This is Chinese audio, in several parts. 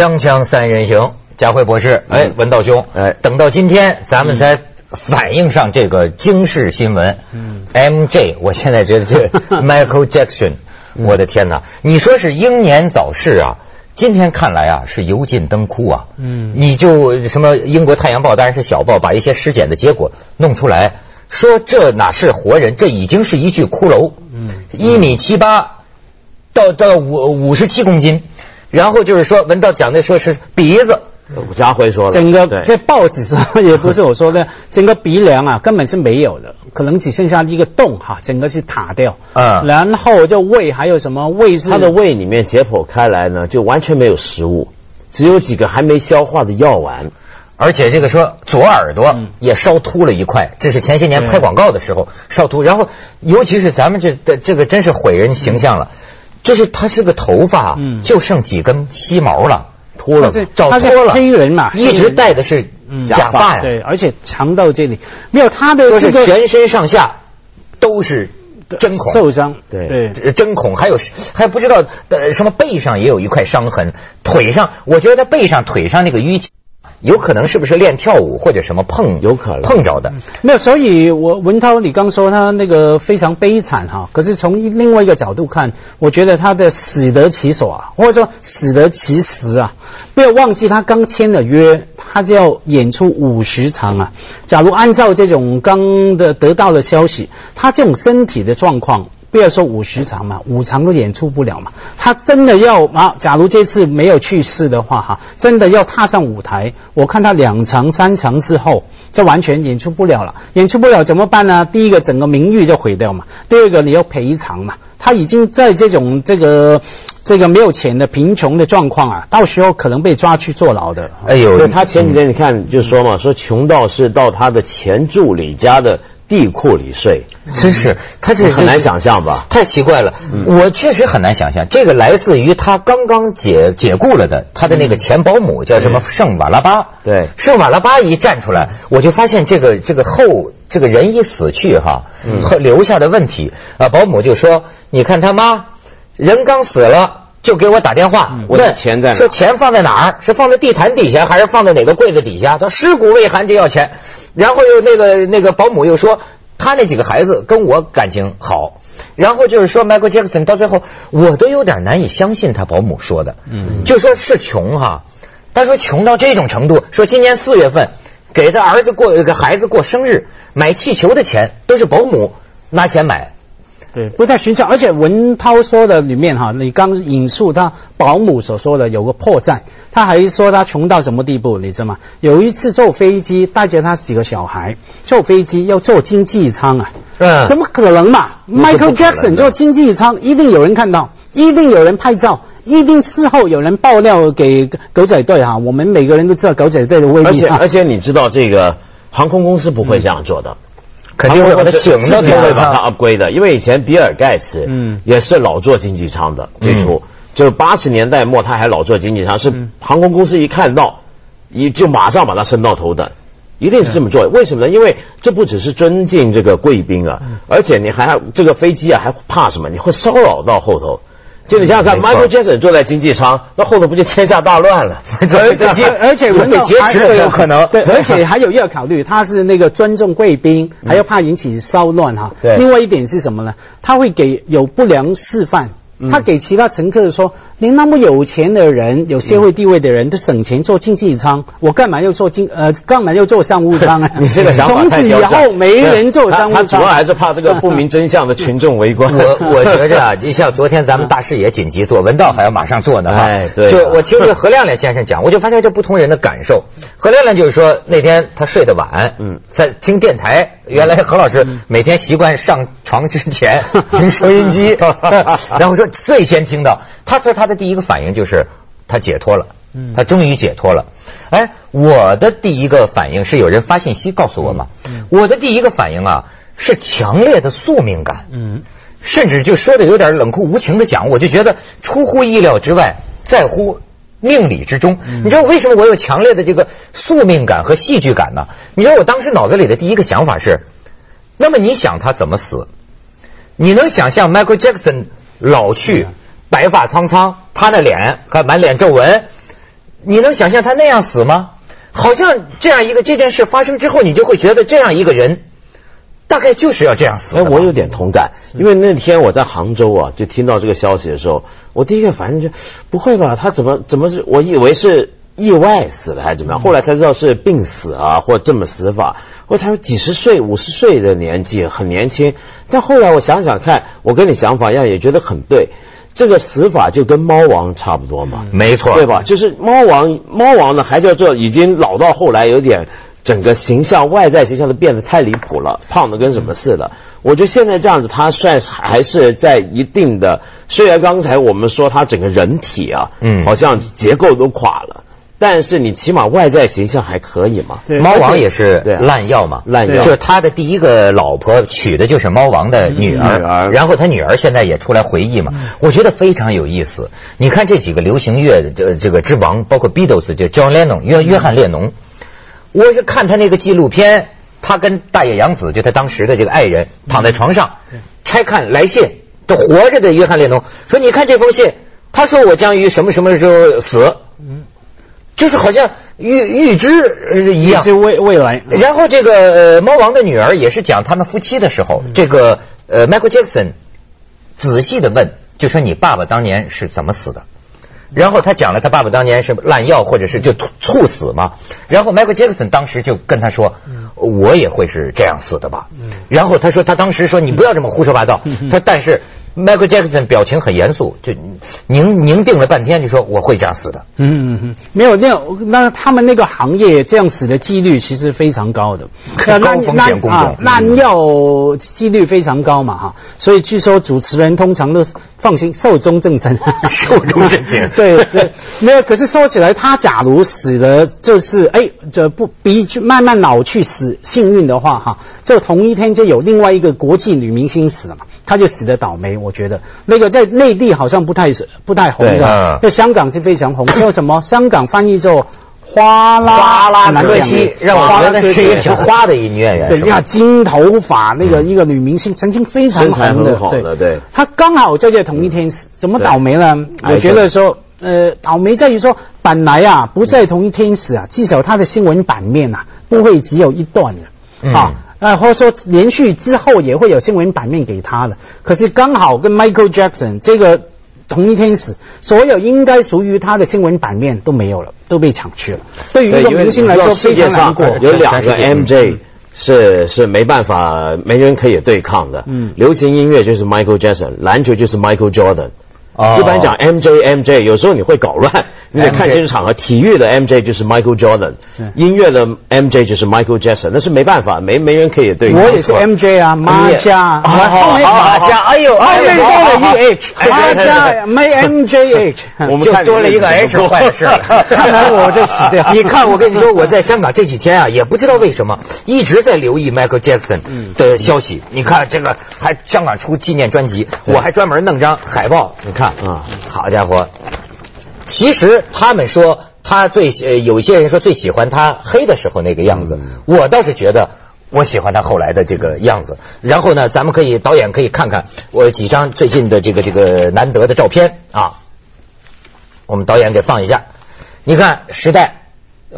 锵锵三人行，佳辉博士，哎，文道兄，哎，等到今天咱们才反映上这个惊世新闻，嗯，MJ，我现在觉得这 Michael Jackson，我的天哪，你说是英年早逝啊？今天看来啊，是油尽灯枯啊。嗯，你就什么英国《太阳报》当然是小报，把一些尸检的结果弄出来，说这哪是活人，这已经是一具骷髅。嗯，一米七八，到到五五十七公斤。然后就是说，文道讲的说是鼻子，武家辉说的，整个这报纸说也不是我说的，整个鼻梁啊根本是没有的，可能只剩下一个洞哈，整个是塌掉。嗯，然后就胃还有什么？胃是他的胃里面解剖开来呢，就完全没有食物，只有几个还没消化的药丸，而且这个说左耳朵也烧秃了一块，这是前些年拍广告的时候烧秃，然后尤其是咱们这这这个真是毁人形象了。就是他是个头发，就剩几根稀毛了，秃了，早脱了。黑人嘛，一直戴的是假发呀。对，而且长到这里，没有他的说是全身上下都是针孔。受伤，对。对，针孔还有还不知道的什么背上也有一块伤痕，腿上我觉得他背上腿上那个淤青。有可能是不是练跳舞或者什么碰有可能碰着的？没有，所以我文涛，你刚说他那个非常悲惨哈，可是从另外一个角度看，我觉得他的死得其所啊，或者说死得其时啊。不要忘记他刚签了约，他就要演出五十场啊。假如按照这种刚的得到的消息，他这种身体的状况。不要说五十场嘛，五场都演出不了嘛。他真的要啊，假如这次没有去世的话哈，真的要踏上舞台，我看他两场三场之后，就完全演出不了了。演出不了怎么办呢？第一个整个名誉就毁掉嘛。第二个你要赔偿嘛。他已经在这种这个这个没有钱的贫穷的状况啊，到时候可能被抓去坐牢的。哎呦，他前几天你看就说嘛，说穷到是到他的前助理家的。地库里睡，真是他这很难想象吧？太奇怪了，我确实很难想象。这个来自于他刚刚解解雇了的他的那个前保姆，叫什么圣瓦拉巴。对，圣瓦拉巴一站出来，我就发现这个这个后这个人一死去哈，和留下的问题啊，保姆就说：“你看他妈人刚死了。”就给我打电话，问钱在哪？说钱放在哪儿？是放在地毯底下，还是放在哪个柜子底下？他尸骨未寒就要钱，然后又那个那个保姆又说他那几个孩子跟我感情好，然后就是说 Michael Jackson 到最后我都有点难以相信他保姆说的，嗯，就说是穷哈，他说穷到这种程度，说今年四月份给他儿子过给孩子过生日买气球的钱都是保姆拿钱买。对，不太寻常。而且文涛说的里面哈，你刚引述他保姆所说的有个破绽，他还说他穷到什么地步，你知道吗？有一次坐飞机带着他几个小孩坐飞机要坐经济舱啊，嗯，怎么可能嘛？Michael Jackson 坐经济舱一定有人看到，一定有人拍照，一定事后有人爆料给狗仔队哈。我们每个人都知道狗仔队的威力，而且而且你知道这个航空公司不会这样做的。肯定会把他请到经济舱 upgrade 的，因为以前比尔盖茨嗯也是老做经济舱的，最初就是八十年代末他还老做经济舱，是航空公司一看到一就马上把他升到头等，一定是这么做。为什么呢？因为这不只是尊敬这个贵宾啊，而且你还这个飞机啊还怕什么？你会骚扰到后头。就你想想看，Michael Jackson 坐在经济舱，那后头不就天下大乱了？而且而且被劫持都有可能。对，而且 还有一个考虑，他是那个尊重贵宾，还要怕引起骚乱哈。对。另外一点是什么呢？他会给有不良示范。他给其他乘客说：“您那么有钱的人、有社会地位的人都省钱坐经济舱，我干嘛要坐经呃，干嘛要坐商务舱啊？” 你这个想法从此以后没人坐商务舱。他主要还是怕这个不明真相的群众 围观。我我觉着啊，就像昨天咱们大视野紧急做，文道还要马上做呢。哎，对。就我听这何亮亮先生讲，我就发现这不同人的感受。何亮亮就是说那天他睡得晚，嗯，在听电台。原来何老师每天习惯上床之前听收音机，然后说最先听到，他说他的第一个反应就是他解脱了，他终于解脱了。哎，我的第一个反应是有人发信息告诉我嘛，我的第一个反应啊是强烈的宿命感，嗯，甚至就说的有点冷酷无情的讲，我就觉得出乎意料之外，在乎。命理之中，你知道为什么我有强烈的这个宿命感和戏剧感呢？你知道我当时脑子里的第一个想法是，那么你想他怎么死？你能想象 Michael Jackson 老去，白发苍苍，他的脸还满脸皱纹，你能想象他那样死吗？好像这样一个这件事发生之后，你就会觉得这样一个人。大概就是要这样死。哎，我有点同感，因为那天我在杭州啊，就听到这个消息的时候，我第一个反应就不会吧？他怎么怎么是？我以为是意外死的还是怎么样？后来才知道是病死啊，或这么死法。或才有几十岁、五十岁的年纪，很年轻。但后来我想想看，我跟你想法一样，也觉得很对。这个死法就跟猫王差不多嘛，没错，对吧？就是猫王，猫王呢还叫做已经老到后来有点。整个形象外在形象都变得太离谱了，胖的跟什么似的。我觉得现在这样子，他算还是在一定的。虽然刚才我们说他整个人体啊，嗯，好像结构都垮了，但是你起码外在形象还可以嘛。猫王也是烂药嘛，烂药。就是他的第一个老婆娶的就是猫王的女儿，然后他女儿现在也出来回忆嘛。我觉得非常有意思。你看这几个流行乐的这个之王，包括 Beatles 就 John Lennon 约约翰列侬。我是看他那个纪录片，他跟大野洋子，就他当时的这个爱人，躺在床上拆看来信，都活着的约翰列侬说：“你看这封信，他说我将于什么什么时候死，嗯，就是好像预预知一样，是未未来。然后这个猫王的女儿也是讲他们夫妻的时候，这个呃，Michael Jackson 仔细的问，就说你爸爸当年是怎么死的？”然后他讲了他爸爸当年是滥药或者是就猝死嘛，然后 Michael Jackson 当时就跟他说，我也会是这样死的吧。然后他说他当时说你不要这么胡说八道，他但是。Michael Jackson 表情很严肃，就凝凝定了半天，就说我会这样死的。嗯嗯嗯，没有那那他们那个行业这样死的几率其实非常高的，高风险工作，滥药几率非常高嘛哈。所以据说主持人通常都放心寿终正寝，寿终正寝。对对，没有。可是说起来，他假如死了，就是哎，这不比慢慢老去死幸运的话哈，这同一天就有另外一个国际女明星死了嘛。她就死的倒霉，我觉得那个在内地好像不太不太红的，在香港是非常红。叫什么？香港翻译做花啦花拉可惜，让我觉得是一个挺花的音乐人。对，你看金头发那个一个女明星，曾经非常红的，对，她刚好在这同一天死，怎么倒霉呢？我觉得说，呃，倒霉在于说，本来啊不在同一天死啊，至少她的新闻版面啊不会只有一段的啊。啊，或者说连续之后也会有新闻版面给他的，可是刚好跟 Michael Jackson 这个同一天死，所有应该属于他的新闻版面都没有了，都被抢去了。对于一个明星来说，非常难过。有两个 MJ 是是没办法，没人可以对抗的。嗯，流行音乐就是 Michael Jackson，篮球就是 Michael Jordan。啊一般讲 MJ MJ，有时候你会搞乱。你得看清楚场合，体育的 MJ 就是 Michael Jordan，音乐的 MJ 就是 Michael Jackson，那是没办法，没没人可以对。我也是 MJ 啊，马甲，马甲，哎呦，哎呦，多了一个 H，马甲没 MJH，我们就多了一个 H，坏事。了。看来我就死掉。你看，我跟你说，我在香港这几天啊，也不知道为什么一直在留意 Michael Jackson 的消息。你看这个，还香港出纪念专辑，我还专门弄张海报，你看，啊，好家伙。其实他们说他最呃，有一些人说最喜欢他黑的时候那个样子，我倒是觉得我喜欢他后来的这个样子。然后呢，咱们可以导演可以看看我几张最近的这个这个难得的照片啊，我们导演给放一下。你看《时代》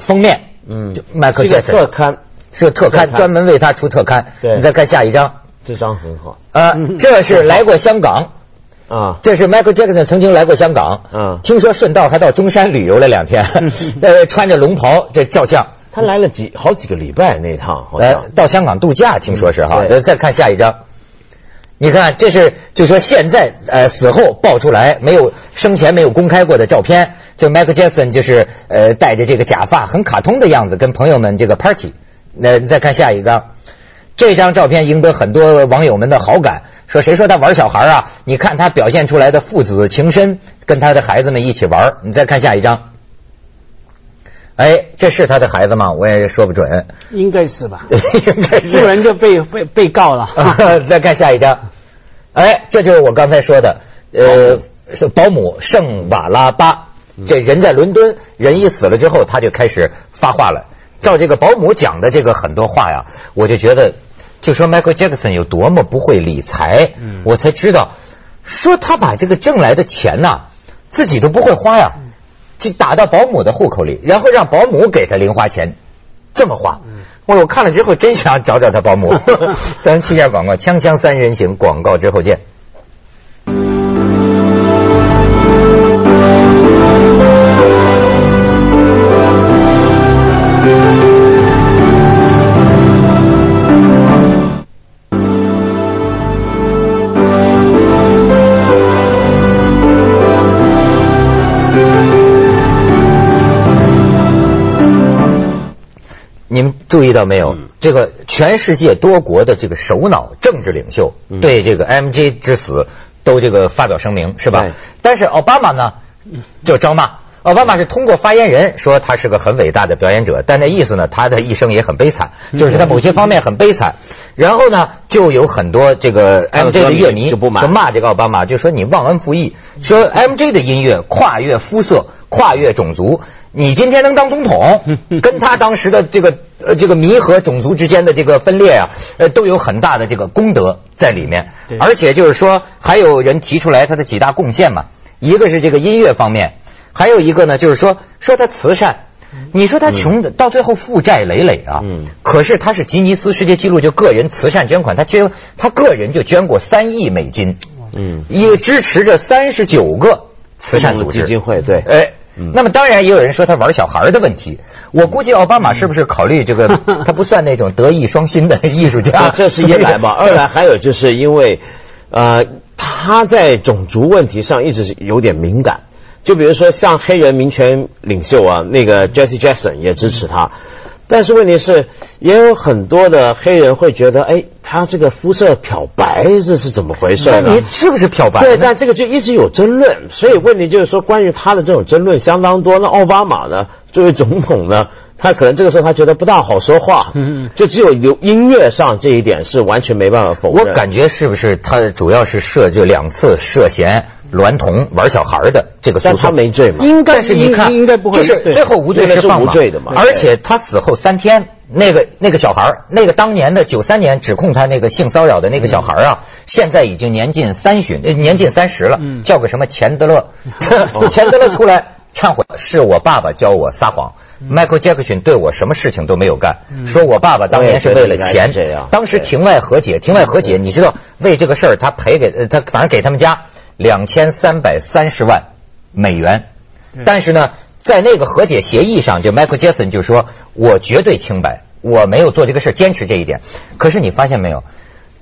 封面，嗯，迈克杰森特刊是特刊，专门为他出特刊。对，你再看下一张，这张很好。呃，这是来过香港。啊，这是 Michael Jackson 曾经来过香港，嗯，听说顺道还到中山旅游了两天，呃，穿着龙袍这照相。他来了几好几个礼拜那趟，呃，到香港度假，听说是哈。再看下一张，你看这是就说现在呃死后爆出来没有生前没有公开过的照片，就 Michael Jackson 就是呃戴着这个假发很卡通的样子跟朋友们这个 party。那再看下一张。这张照片赢得很多网友们的好感，说谁说他玩小孩啊？你看他表现出来的父子情深，跟他的孩子们一起玩。你再看下一张，哎，这是他的孩子吗？我也说不准，应该是吧？应该是，不然就被被被告了。再看下一张，哎，这就是我刚才说的，呃，是保姆圣瓦拉巴。这人在伦敦，人一死了之后，他就开始发话了。照这个保姆讲的这个很多话呀，我就觉得，就说 Michael Jackson 有多么不会理财，我才知道，说他把这个挣来的钱呐，自己都不会花呀。就打到保姆的户口里，然后让保姆给他零花钱，这么花。我我看了之后真想找找他保姆。咱去下广告，锵锵三人行，广告之后见。注意到没有？这个全世界多国的这个首脑、政治领袖对这个 MJ 之死都这个发表声明，是吧？但是奥巴马呢就招骂，奥巴马是通过发言人说他是个很伟大的表演者，但那意思呢，他的一生也很悲惨，就是在某些方面很悲惨。然后呢，就有很多这个 MJ 的乐迷就骂这个奥巴马，就说你忘恩负义，说 MJ 的音乐跨越肤色、跨越种族。你今天能当总统，跟他当时的这个呃这个弥合种族之间的这个分裂啊，呃都有很大的这个功德在里面。而且就是说，还有人提出来他的几大贡献嘛，一个是这个音乐方面，还有一个呢就是说说他慈善。你说他穷的到最后负债累累啊，可是他是吉尼斯世界纪录就个人慈善捐款，他捐他个人就捐过三亿美金，嗯，也支持着三十九个慈善组织基金会，对，哎。那么当然也有人说他玩小孩的问题，我估计奥巴马是不是考虑这个？他不算那种德艺双馨的艺术家，这是一来吧。二来还有就是因为，呃，他在种族问题上一直有点敏感。就比如说像黑人民权领袖啊，那个 Jesse Jackson 也支持他。但是问题是，也有很多的黑人会觉得，哎，他这个肤色漂白，这是怎么回事呢？你是不是漂白？对，但这个就一直有争论。所以问题就是说，关于他的这种争论相当多。那奥巴马呢，作为总统呢，他可能这个时候他觉得不大好说话。嗯，就只有有音乐上这一点是完全没办法否认。我感觉是不是他主要是涉就两次涉嫌？娈童玩小孩的这个诉讼，他没罪嘛？应该是你看，应该不会，就是最后无罪释放无罪的嘛。而且他死后三天，那个那个小孩，那个当年的九三年指控他那个性骚扰的那个小孩啊，现在已经年近三旬，年近三十了，叫个什么钱德勒，钱德勒出来忏悔，是我爸爸教我撒谎，Michael Jackson 对我什么事情都没有干，说我爸爸当年是为了钱，当时庭外和解，庭外和解，你知道为这个事儿他赔给他，反正给他们家。两千三百三十万美元，但是呢，在那个和解协议上，就 Michael Jackson 就说：“我绝对清白，我没有做这个事坚持这一点。”可是你发现没有，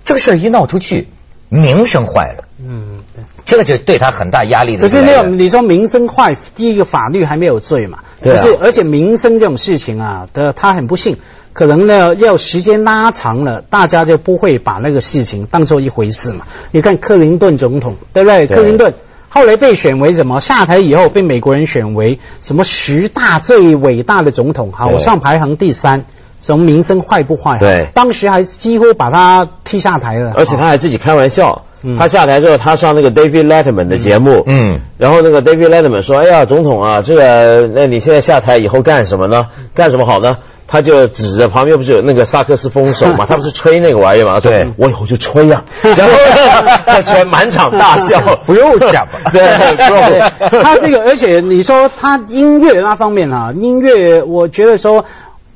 这个事儿一闹出去，名声坏了。嗯，对，这个就对他很大压力的。可是那种你说名声坏，第一个法律还没有罪嘛？对是，而且名声这种事情啊，的他很不幸。可能呢，要时间拉长了，大家就不会把那个事情当做一回事嘛。你看克林顿总统，对不对？克林顿后来被选为什么？下台以后被美国人选为什么十大最伟大的总统？好，像排行第三。什么名声坏不坏？对，当时还几乎把他踢下台了。而且他还自己开玩笑，他下台之后，他上那个 David Letterman 的节目，嗯，然后那个 David Letterman 说：“哎呀，总统啊，这个那你现在下台以后干什么呢？干什么好呢？”他就指着旁边不是有那个萨克斯风手嘛，他不是吹那个玩意嘛？对，我以后就吹呀，然后全满场大笑，不用讲嘛。对，他这个，而且你说他音乐那方面啊，音乐，我觉得说。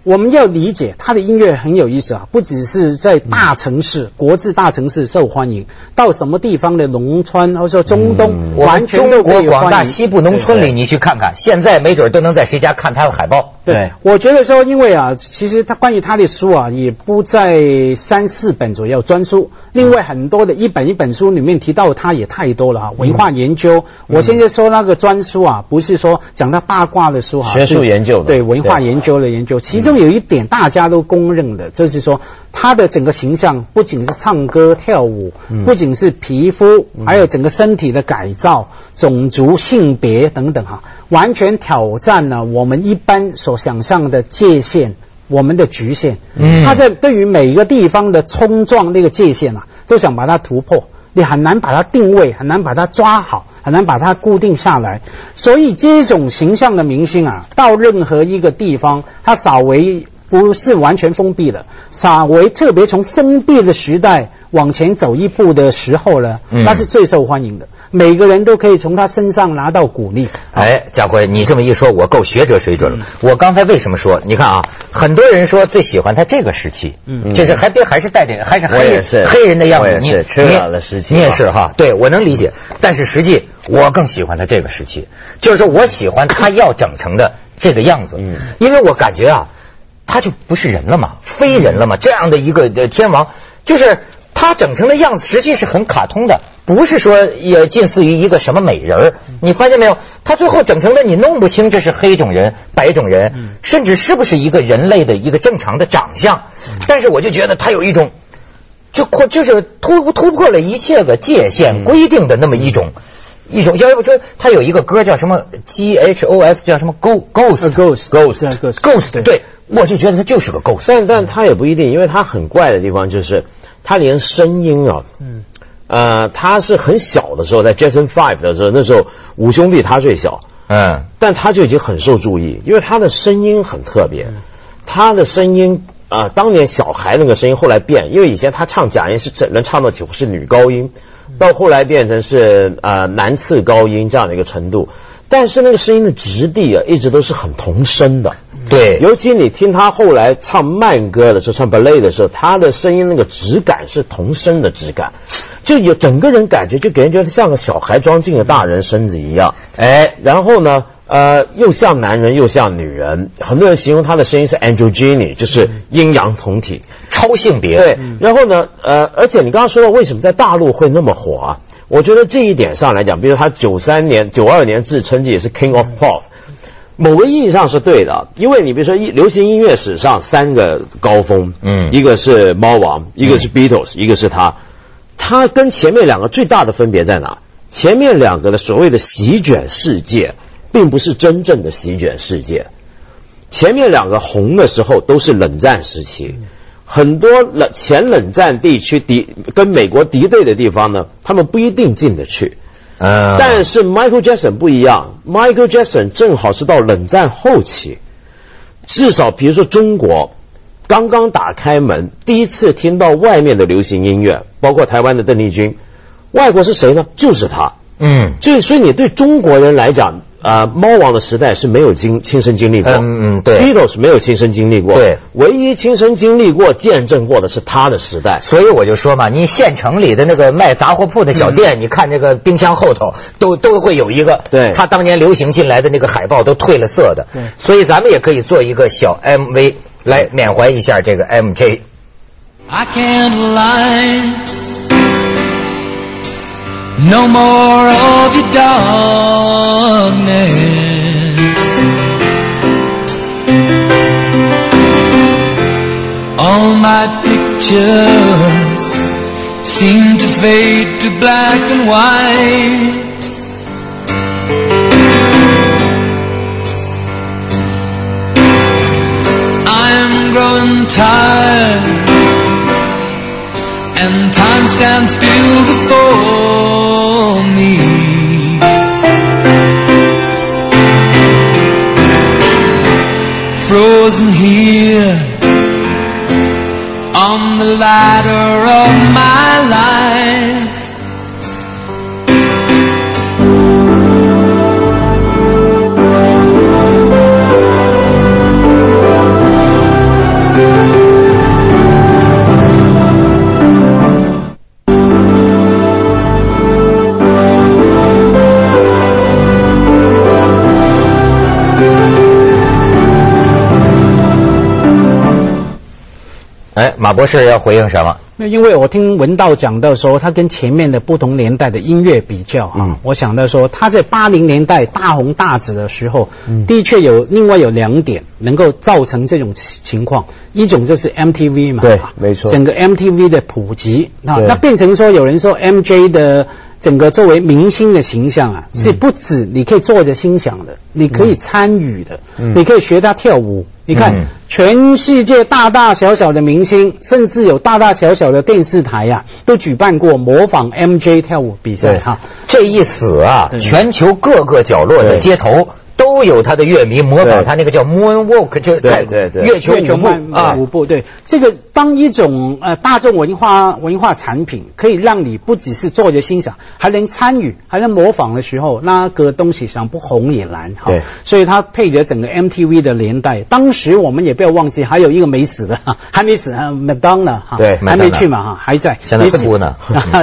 我们要理解他的音乐很有意思啊，不只是在大城市、国际大城市受欢迎，到什么地方的农村或者说中东，完全中国广大西部农村里，你去看看，现在没准都能在谁家看他的海报。对，我觉得说，因为啊，其实他关于他的书啊，也不在三四本左右专书，另外很多的一本一本书里面提到他也太多了啊，文化研究。我现在说那个专书啊，不是说讲他八卦的书啊，学术研究，对文化研究的研究，其中。有一点大家都公认的，就是说他的整个形象不仅是唱歌跳舞，不仅是皮肤，还有整个身体的改造、种族、性别等等哈，完全挑战了我们一般所想象的界限，我们的局限。嗯，他在对于每一个地方的冲撞那个界限啊，都想把它突破，你很难把它定位，很难把它抓好，很难把它固定下来。所以这种形象的明星啊，到任何一个地方，他稍微不是完全封闭的，稍微特别从封闭的时代往前走一步的时候呢，那是最受欢迎的。每个人都可以从他身上拿到鼓励。哎，家辉，你这么一说，我够学者水准了。我刚才为什么说？你看啊，很多人说最喜欢他这个时期，嗯，就是还别还是带点还是黑黑人的样子，你也缺少了时期，你也是哈，对我能理解。但是实际我更喜欢他这个时期，就是说我喜欢他要整成的这个样子，嗯，因为我感觉啊，他就不是人了嘛，非人了嘛，这样的一个天王，就是他整成的样子，实际是很卡通的。不是说也近似于一个什么美人儿，你发现没有？他最后整成的你弄不清这是黑种人、白种人，甚至是不是一个人类的一个正常的长相。但是我就觉得他有一种，就扩就是突突破了一切个界限规定的那么一种一种。要不说他有一个歌叫什么 G H O S，叫什么 Ghost Ghost Ghost Ghost，对，我就觉得他就是个 Ghost。但但他也不一定，因为他很怪的地方就是他连声音啊，嗯。呃，他是很小的时候，在 Jason Five 的时候，那时候五兄弟他最小，嗯，但他就已经很受注意，因为他的声音很特别，他的声音啊，当年小孩那个声音后来变，因为以前他唱假音是只能唱到九是女高音，到后来变成是呃男次高音这样的一个程度。但是那个声音的质地啊，一直都是很童声的。对，尤其你听他后来唱慢歌的时候，唱 ballet 的时候，他的声音那个质感是童声的质感，就有整个人感觉就给人觉得像个小孩装进了大人身子一样。哎，然后呢，呃，又像男人又像女人，很多人形容他的声音是 androgyny，就是阴阳同体，超性别。对，然后呢，呃，而且你刚刚说到为什么在大陆会那么火啊？我觉得这一点上来讲，比如他九三年、九二年自称也是 King of Pop，某个意义上是对的，因为你比如说，流行音乐史上三个高峰，嗯，一个是猫王，一个是 Beatles，一个是他，他跟前面两个最大的分别在哪？前面两个的所谓的席卷世界，并不是真正的席卷世界，前面两个红的时候都是冷战时期。很多冷前冷战地区敌跟美国敌对的地方呢，他们不一定进得去。嗯，但是 Michael Jackson 不一样，Michael Jackson 正好是到冷战后期，至少比如说中国刚刚打开门，第一次听到外面的流行音乐，包括台湾的邓丽君，外国是谁呢？就是他。嗯，所以所以你对中国人来讲。啊，猫王的时代是没有经亲身经历过，嗯嗯，对，Beatles 没有亲身经历过，对，唯一亲身经历过、见证过的是他的时代。所以我就说嘛，你县城里的那个卖杂货铺的小店，你看那个冰箱后头都都会有一个，对，他当年流行进来的那个海报都褪了色的，对，所以咱们也可以做一个小 MV 来缅怀一下这个 MJ。No more of your darkness. All my pictures seem to fade to black and white. I'm growing tired and time stands still before Frozen here. On the ladder of Eh, 马博士要回应什么？那因为我听文道讲到说，他跟前面的不同年代的音乐比较啊，我想到说他在八零年代大红大紫的时候，的确有另外有两点能够造成这种情况，一种就是 MTV 嘛，对，没错，整个 MTV 的普及啊，那变成说有人说 MJ 的。整个作为明星的形象啊，是不止你可以坐着欣赏的，你可以参与的，你可以学他跳舞。你看，全世界大大小小的明星，甚至有大大小小的电视台呀，都举办过模仿 MJ 跳舞比赛。哈，这一死啊，全球各个角落的街头都有他的乐迷模仿他那个叫 Moonwalk，就对对对。月球舞步啊。舞步。对，这个当一种呃大众文化文化产品，可以让你不只是坐着欣赏，还能参与，还能模仿的时候，那个东西想不红也难哈。对，所以它配着整个 MTV 的年代，当时我们也不要忘记，还有一个没死的，还没死啊，麦当娜哈，对，还没去嘛哈，还在，现在哭呢，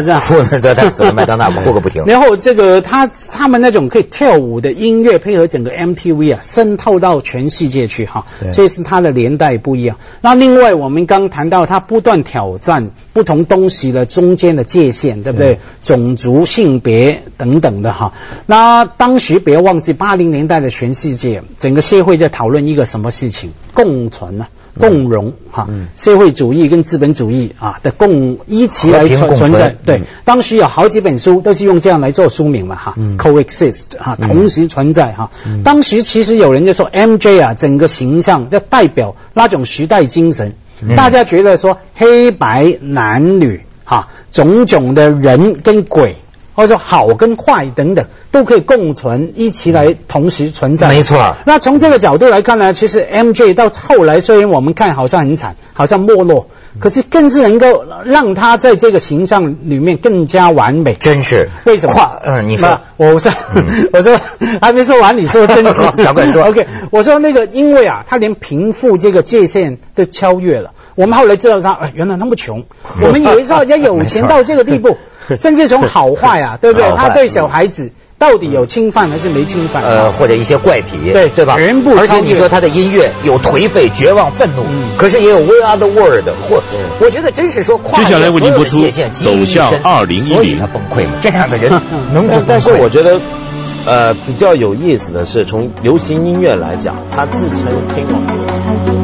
这样哭呢，这他 死了，麦当娜哭个不停。然后这个他他们那种可以跳舞的音乐，配合整个 MTV 啊。渗透到全世界去哈，这是它的年代不一样。那另外我们刚谈到，它不断挑战不同东西的中间的界限，对不对？种族、性别等等的哈。那当时不要忘记，八零年代的全世界，整个社会在讨论一个什么事情？共存啊。共荣哈，社会主义跟资本主义啊的共一起来存存在。对，当时有好几本书都是用这样来做书名嘛哈，coexist 哈，同时存在哈。当时其实有人就说，MJ 啊，整个形象就代表那种时代精神。大家觉得说黑白男女哈，种种的人跟鬼。或者说好跟坏等等都可以共存，一起来同时存在。没错。那从这个角度来看呢，其实 MJ 到后来虽然我们看好像很惨，好像没落，可是更是能够让他在这个形象里面更加完美。真是。为什么？嗯，你说。我说，我说还没说完，你说真是。赶快说。OK，我说那个，因为啊，他连贫富这个界限都超越了。我们后来知道他，哎，原来那么穷。我们以为说人家有钱到这个地步。甚至从好坏啊，对不对？他对小孩子到底有侵犯还是没侵犯？呃，或者一些怪癖，对对吧？全部。而且你说他的音乐有颓废、绝望、愤怒，可是也有 We Are the World。或我觉得真是说跨越所有的界限，走向二零一零，他崩溃了。这样的人能不崩溃？但是我觉得，呃，比较有意思的是，从流行音乐来讲，他自称听王。